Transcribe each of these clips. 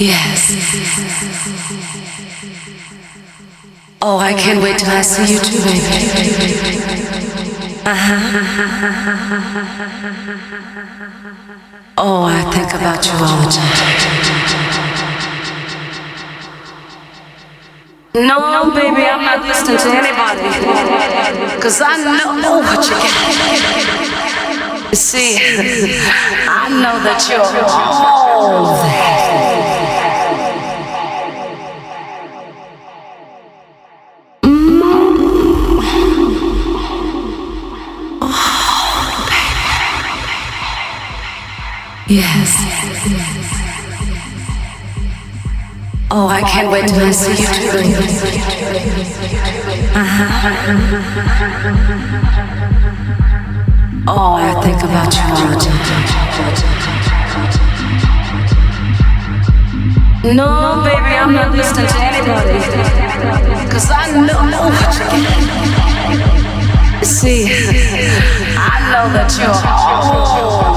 Yes. Oh, I can't wait till I see you too, baby. Uh-huh. Oh, I think about you all the time. No, baby, I'm not listening to anybody. Cause I know what you got. See, I know that you're all that. Yes. Oh, I can't wait till I see you too. Uh-huh. Oh, I think about you all the time. No, baby, I'm not listening to anybody. Cause I know what you get. See, I know that you're all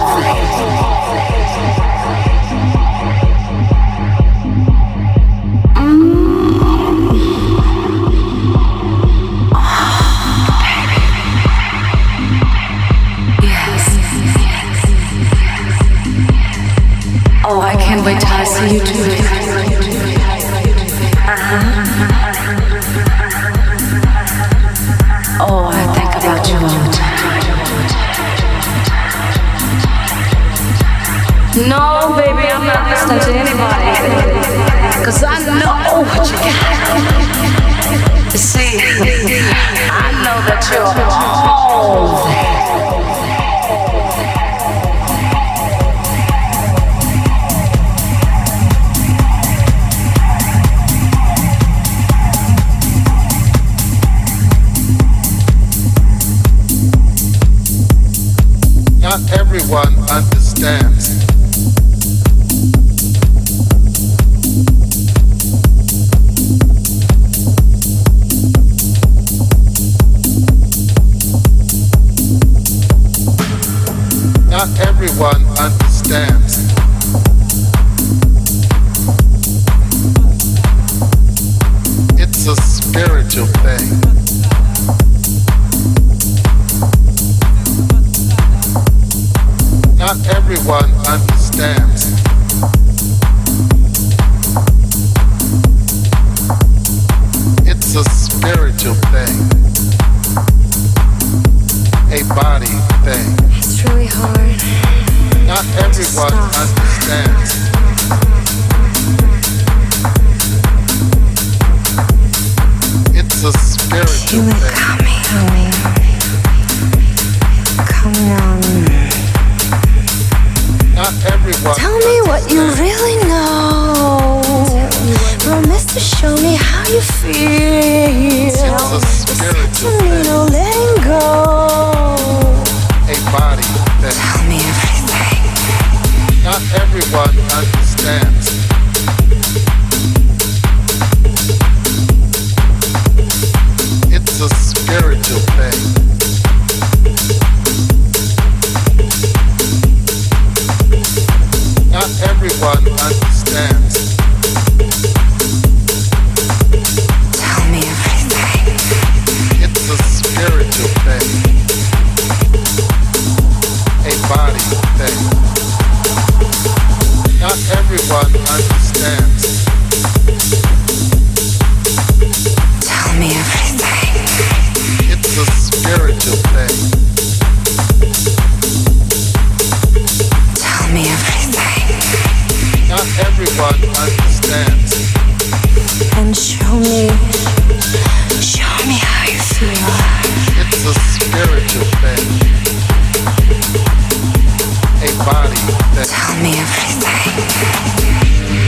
Oh, I can't wait till I see you too. Uh-huh. Oh, I think about you all the time. No, baby, I'm not listening to anybody. Cause I know what you got. See, I know that you're all understands. Body thing. It's really hard. Not everyone Stop. understands. It's a spiritual it thing. coming on me. Coming on me. Not everyone. Tell me what you really know. Promise to show me how you feel. It's a spiritual thing, no letting go body that tell me everything. Not everyone understands. It's a spiritual thing. Not everyone understands. Tell me everything. It's a spiritual thing a body thing. Not everyone understands. Tell me everything. It's a spiritual thing. Tell me everything. Not everyone understands. And show me, show me how you feel. It's a spiritual thing a body that. Tell me everything.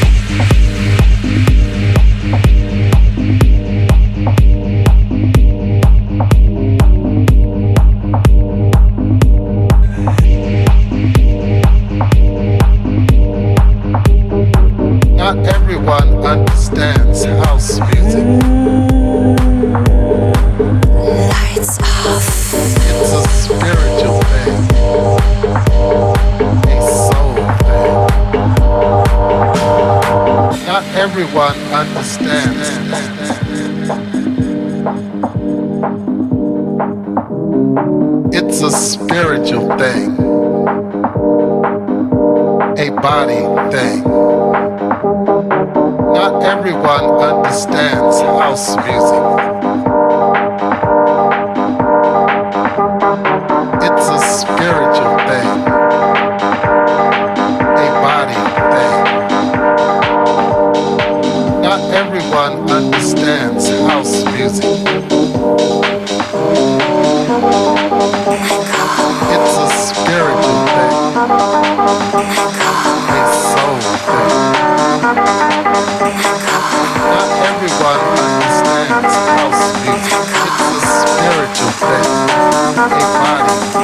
repare.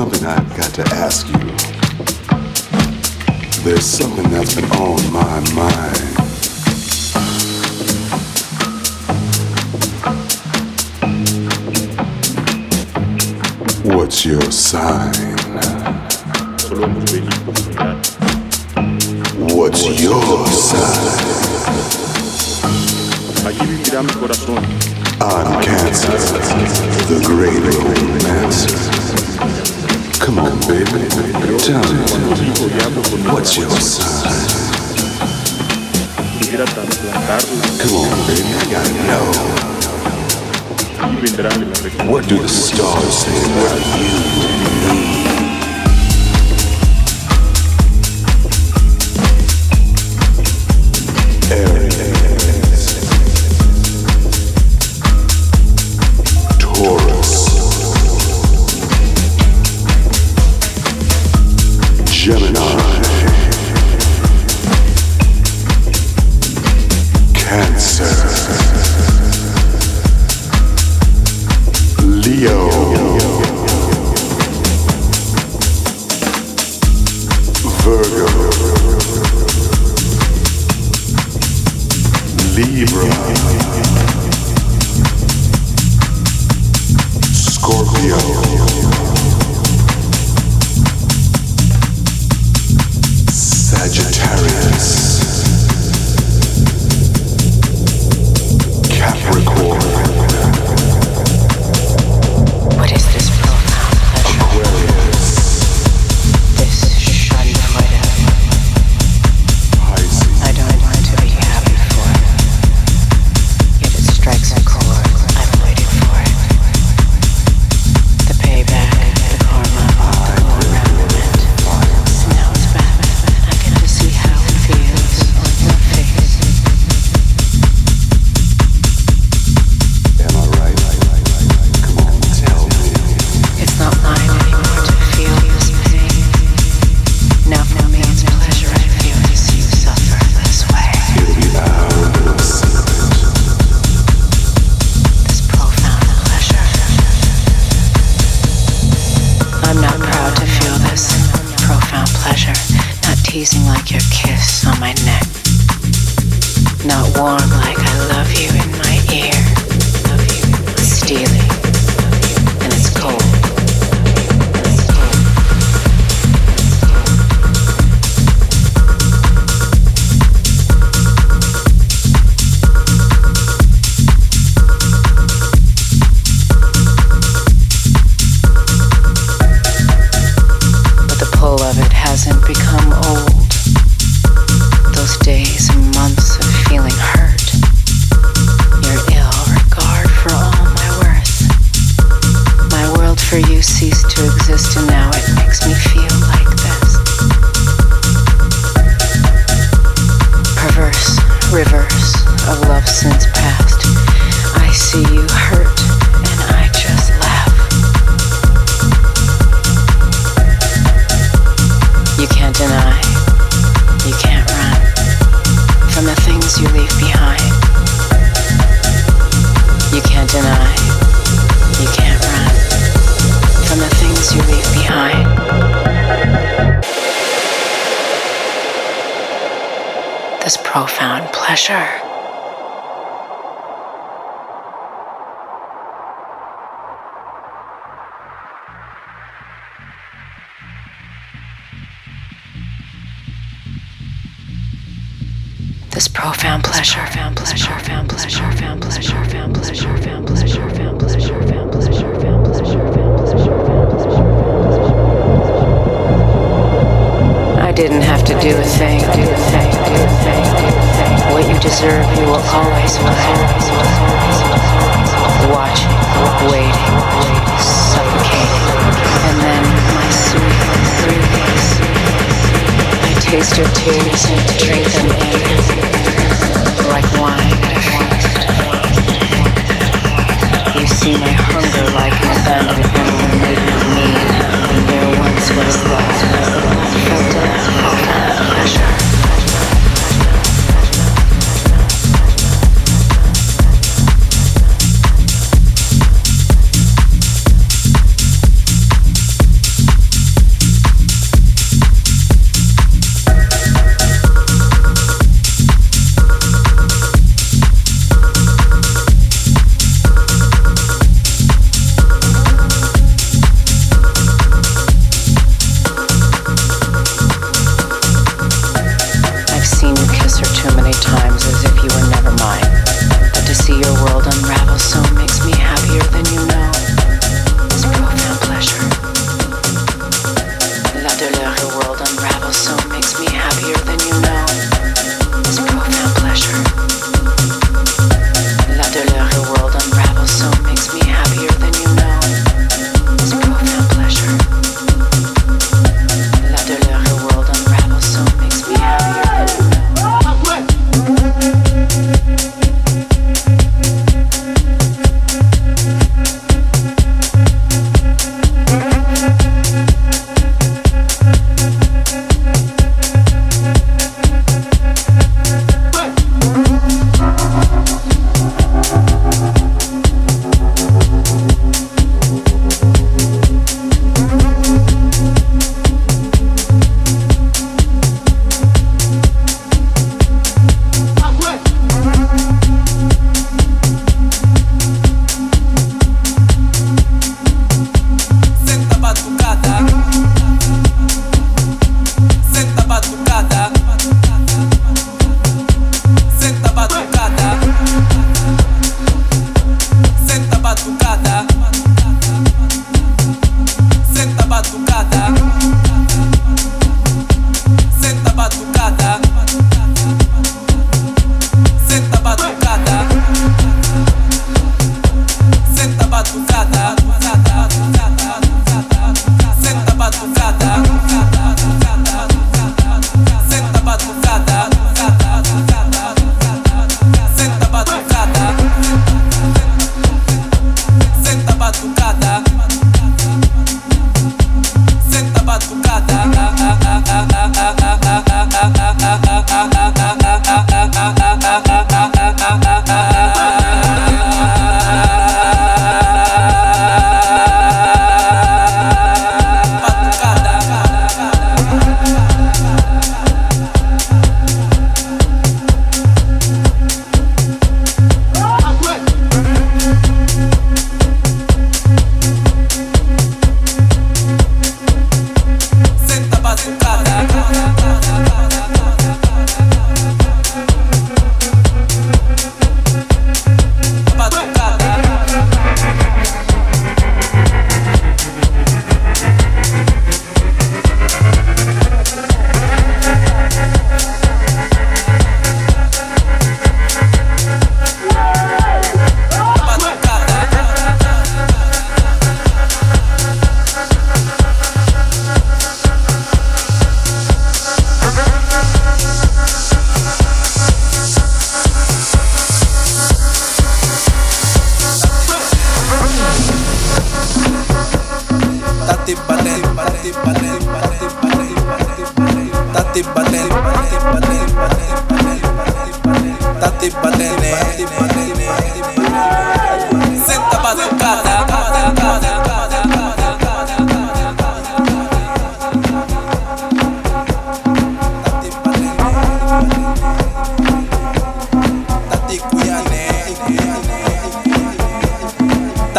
something I've got to ask you. There's something that's been on my mind. What's your sign? What's your sign? I'm Cancer, the great romancer. Come on, baby. Tell me, what's your sign? Come on, baby. I gotta know. What do the stars say about you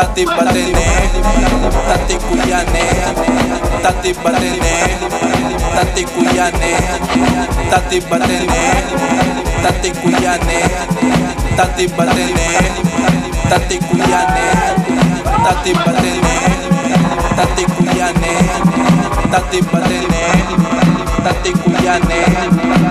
Tati Balene, Tati Kuyane, Tati Balene, Tati Kuyane, Tati Balene, Tati Kuyane, Tati Balene, Tati Kuyane, Tati Balene, Tati Kuyane, Tati Balene, Tati Kuyane.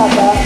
Chapa.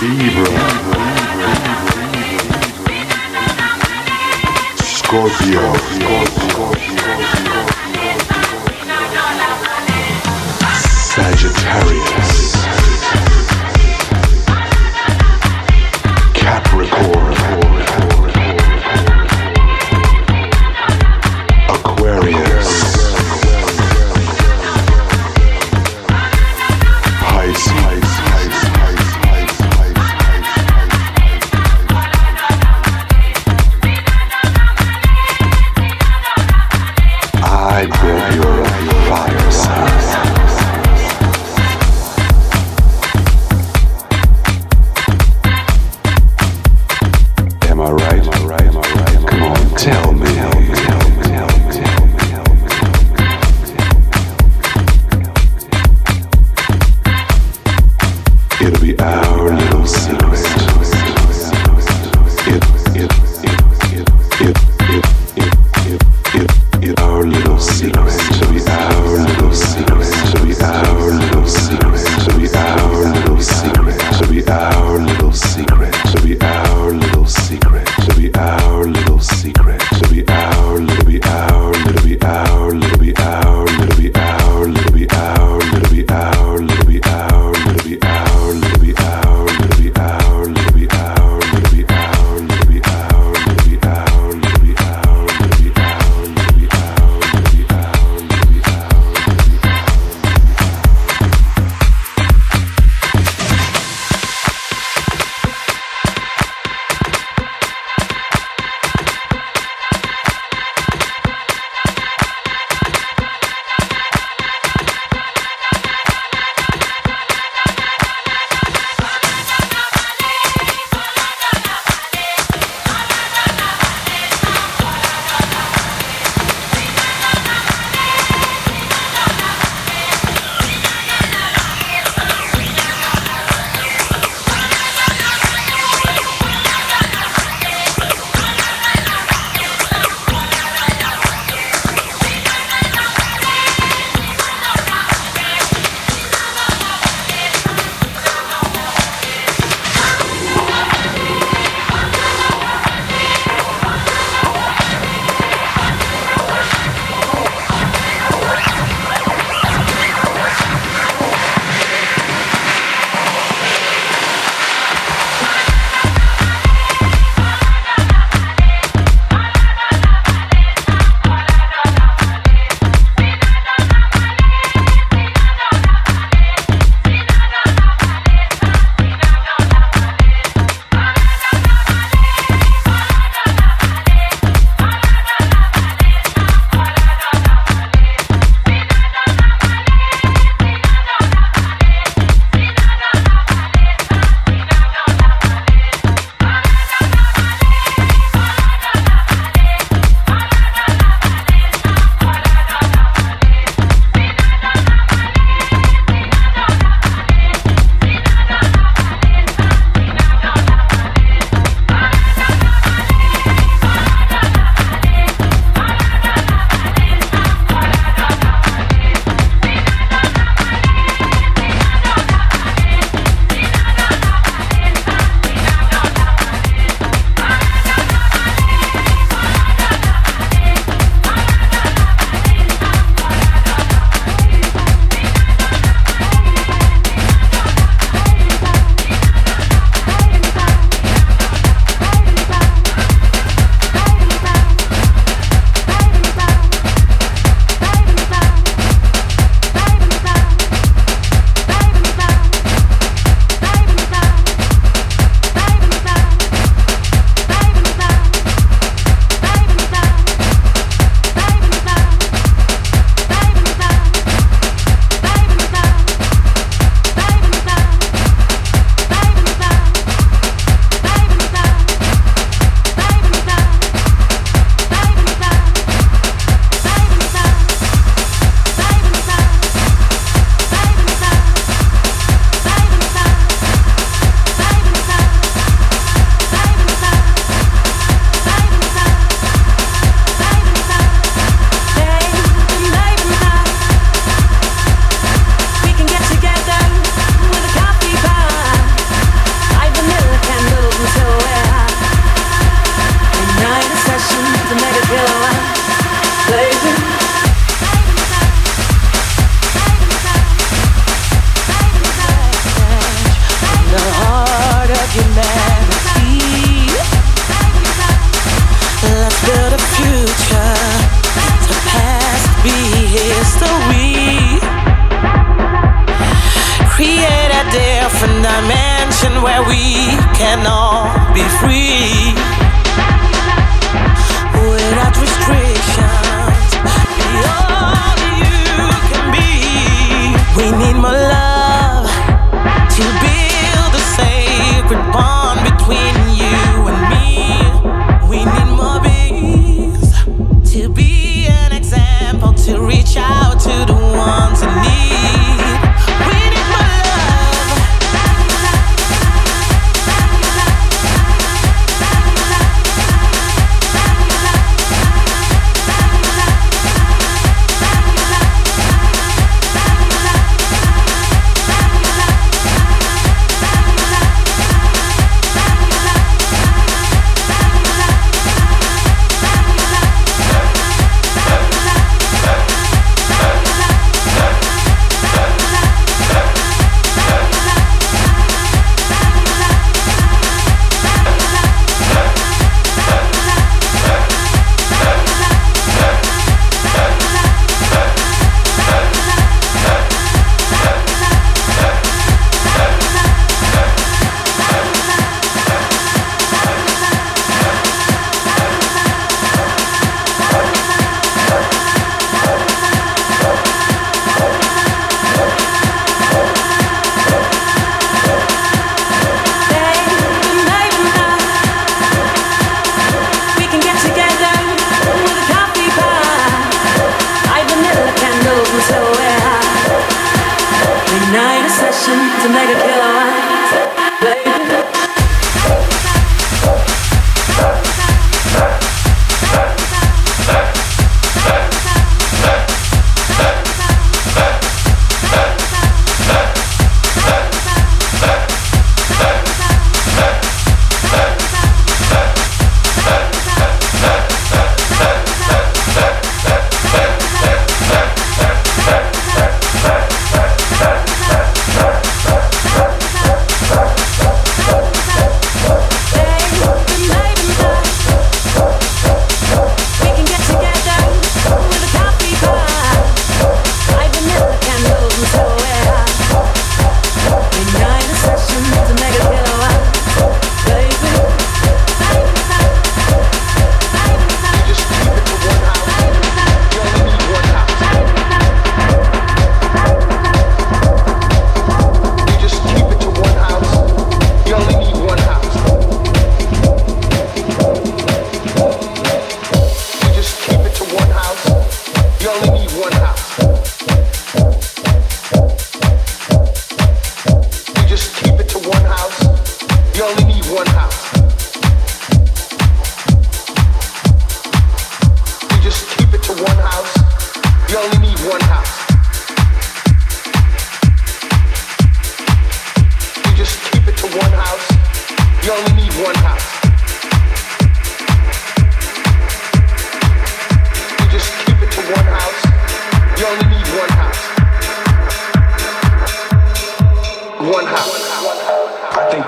Libra, Scorpio, Sagittarius,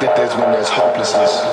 that there's when there's hopelessness,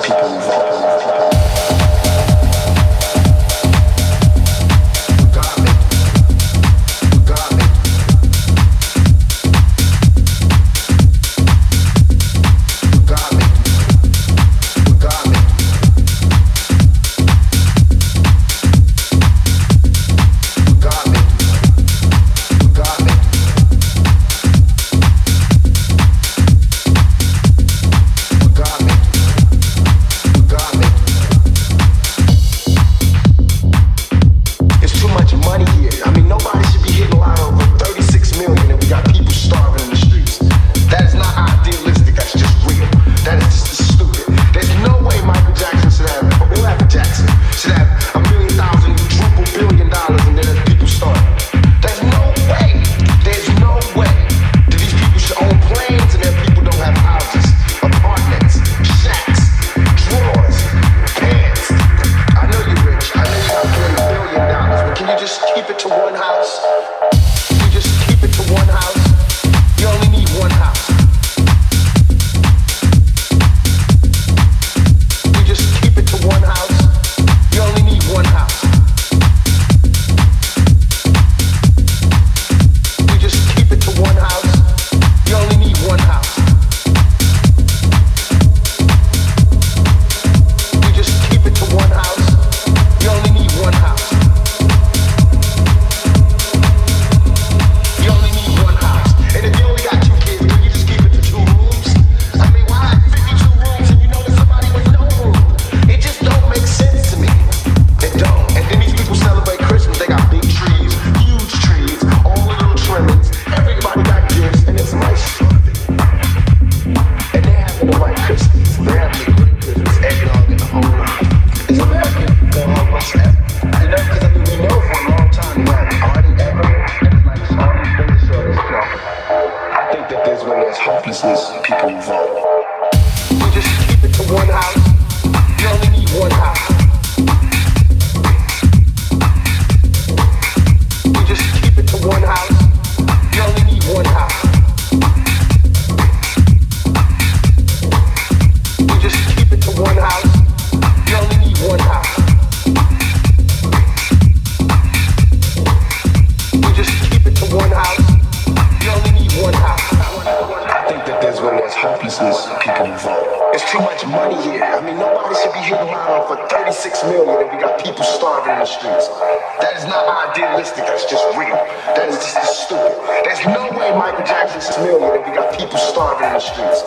is stupid. There's no way Michael Jackson's million and we got people starving in the streets.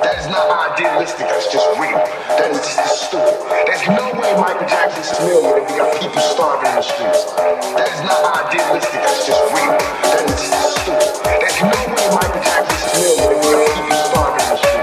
That is not idealistic, that's just real. That is just stupid. There's no way Michael Jackson's million and we got people starving in the streets. That is not idealistic, that's just real. That is just stupid. There's no way Michael Jackson's million and we got people starving in the streets.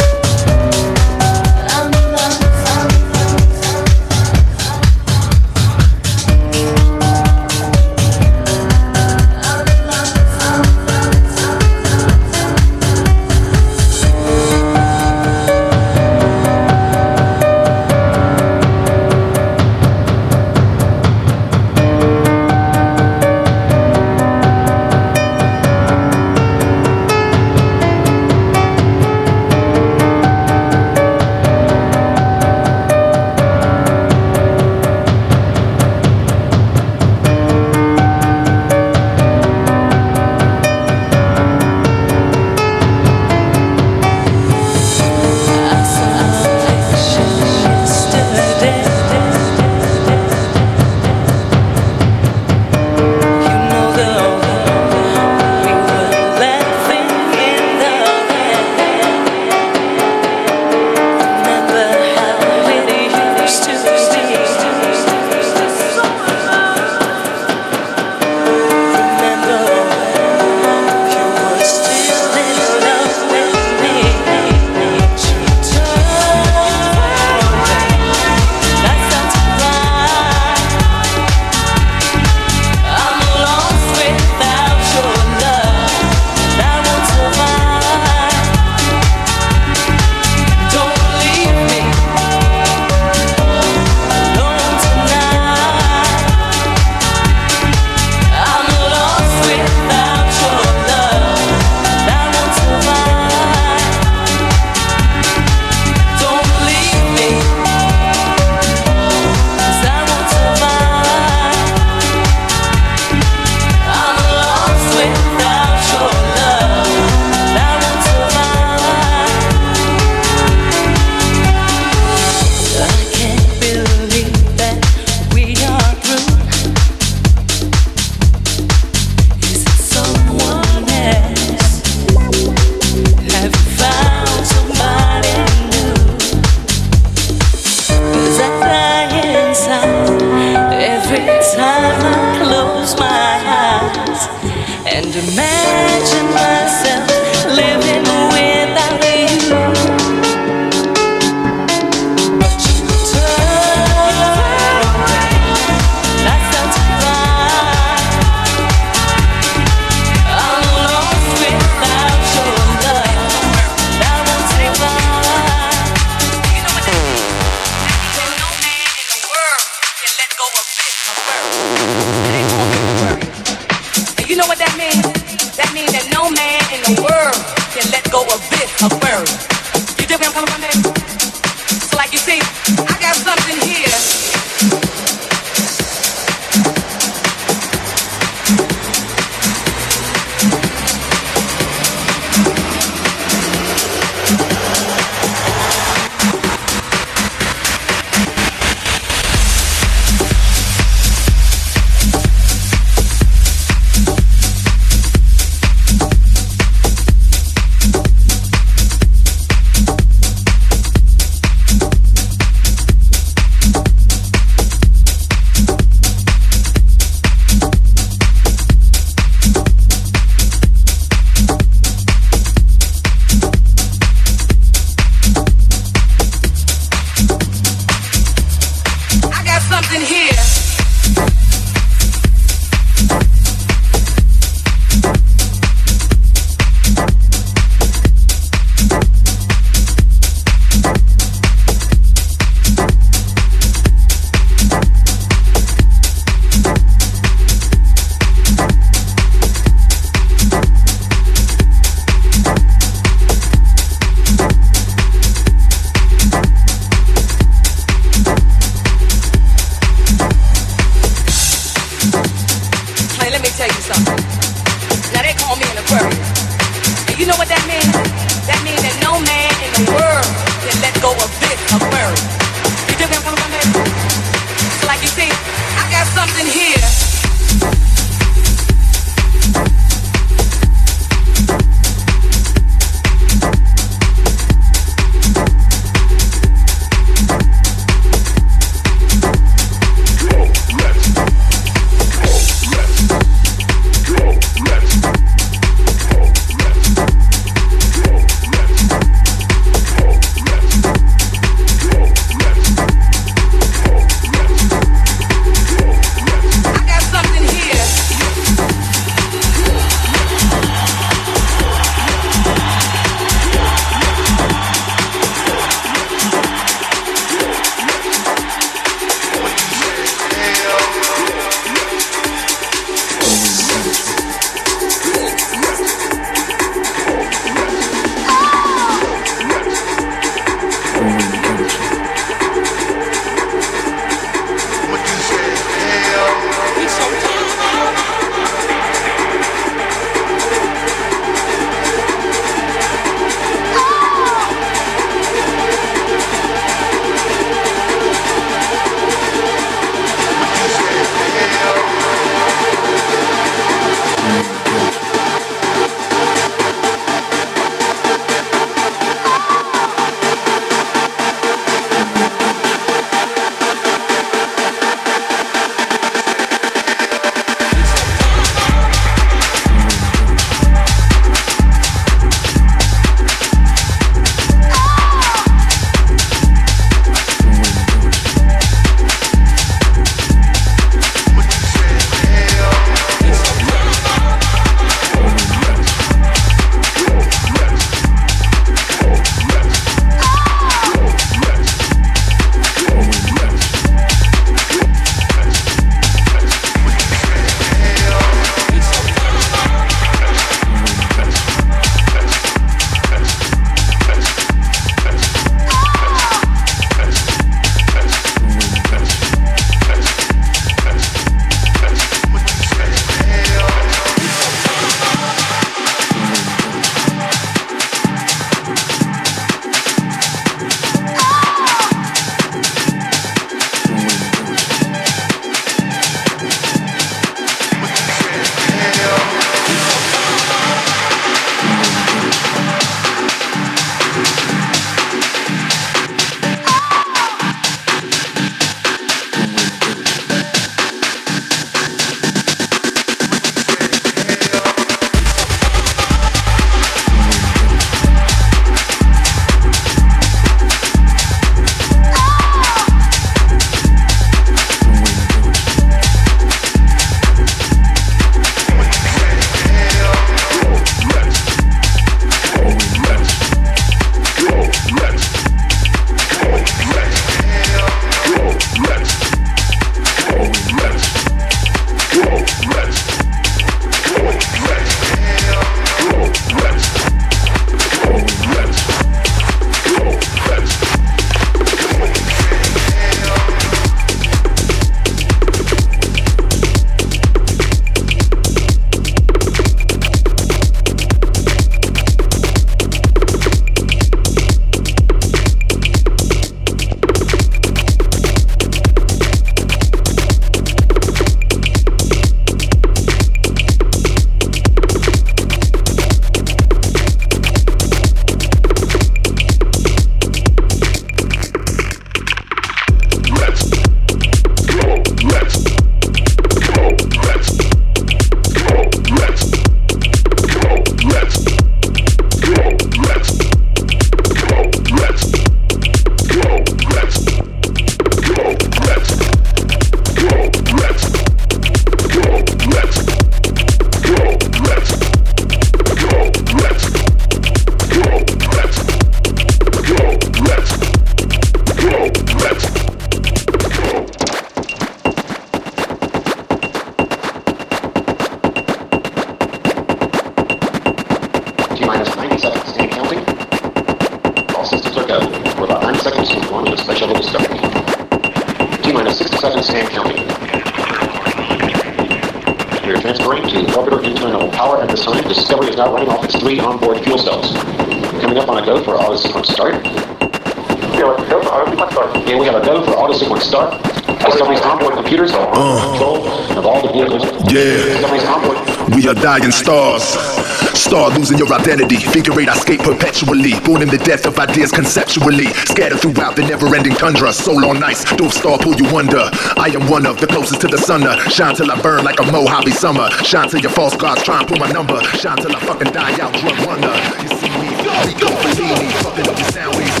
Losing your identity. Figure eight, I skate perpetually. Born in the death of ideas conceptually. Scattered throughout the never ending tundra. Soul on ice, dove star pull you under. I am one of the closest to the sun. uh, Shine till I burn like a Mojave summer. Shine till your false gods try and pull my number. Shine till I fucking die out, drug runner. You see me, Rico Fellini. Fucking up your sound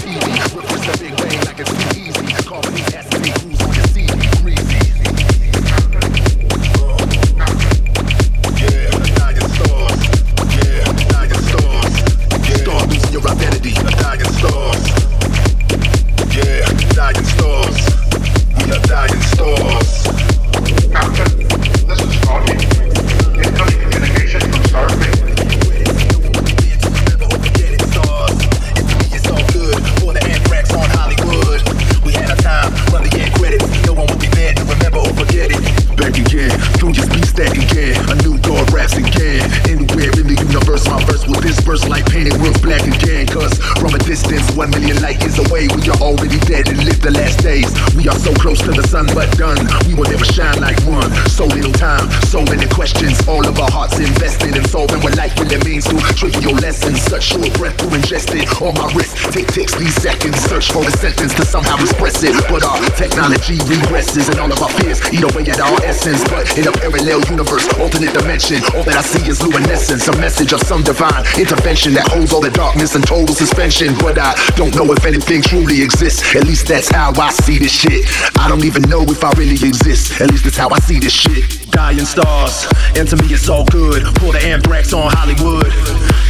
already dead and live the last days. We are so close to the sun, but done. We will never shine like one. So little time, so many questions. All of our hearts invested in solving what life really means to trivial lessons. Such short breath to ingest it on my wrist. Tick ticks these seconds. Search for the sentence to somehow express it. But our technology regresses and all of our fears eat away at our essence. But in a parallel universe, alternate dimension, all that I see is luminescence. A message of some divine intervention that holds all the darkness in total suspension. But I don't know if anything truly exists. At least that's how I see this shit. I don't even know if I really exist. At least that's how I see this shit. Dying stars, and to me it's all good. Pour the anthrax on Hollywood.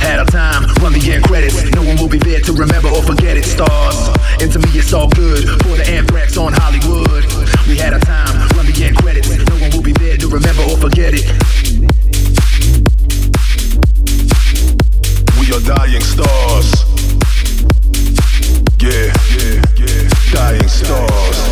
Had our time, run the end credits. No one will be there to remember or forget it. Stars, and to me it's all good. Pour the anthrax on Hollywood. We had our time, run the end credits. No one will be there to remember or forget it. We are dying stars. Stars.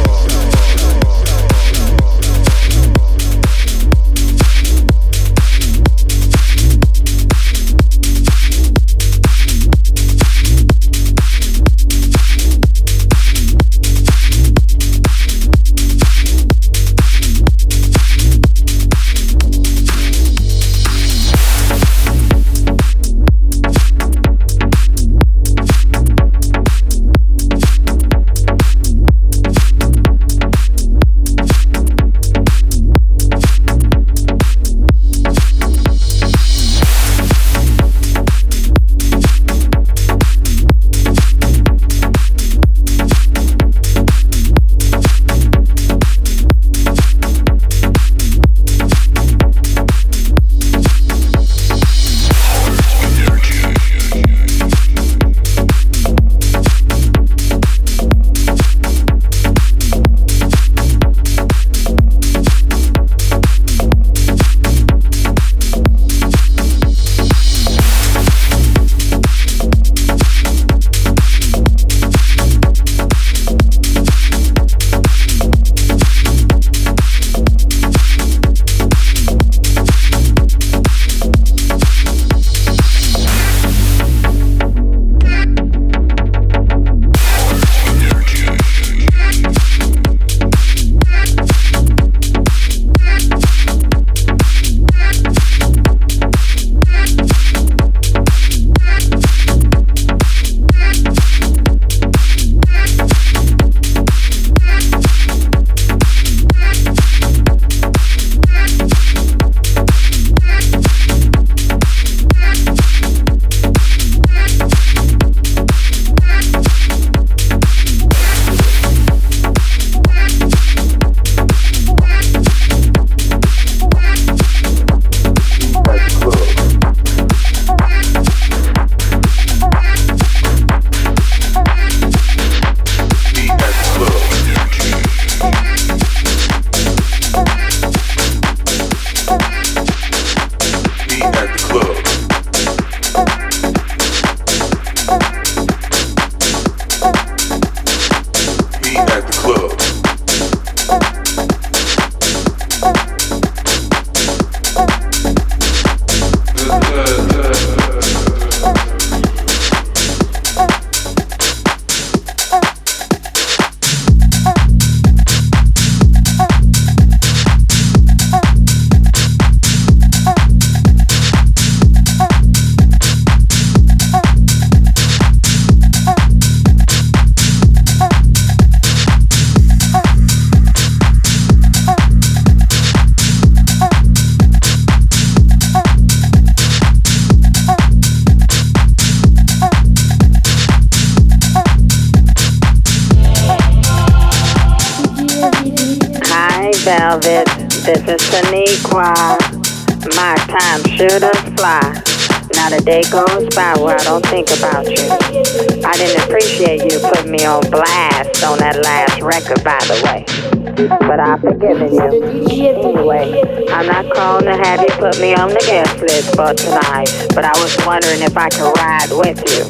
I can ride with you.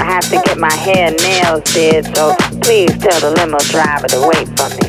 I have to get my hair and nails did, so please tell the limo driver to wait for me.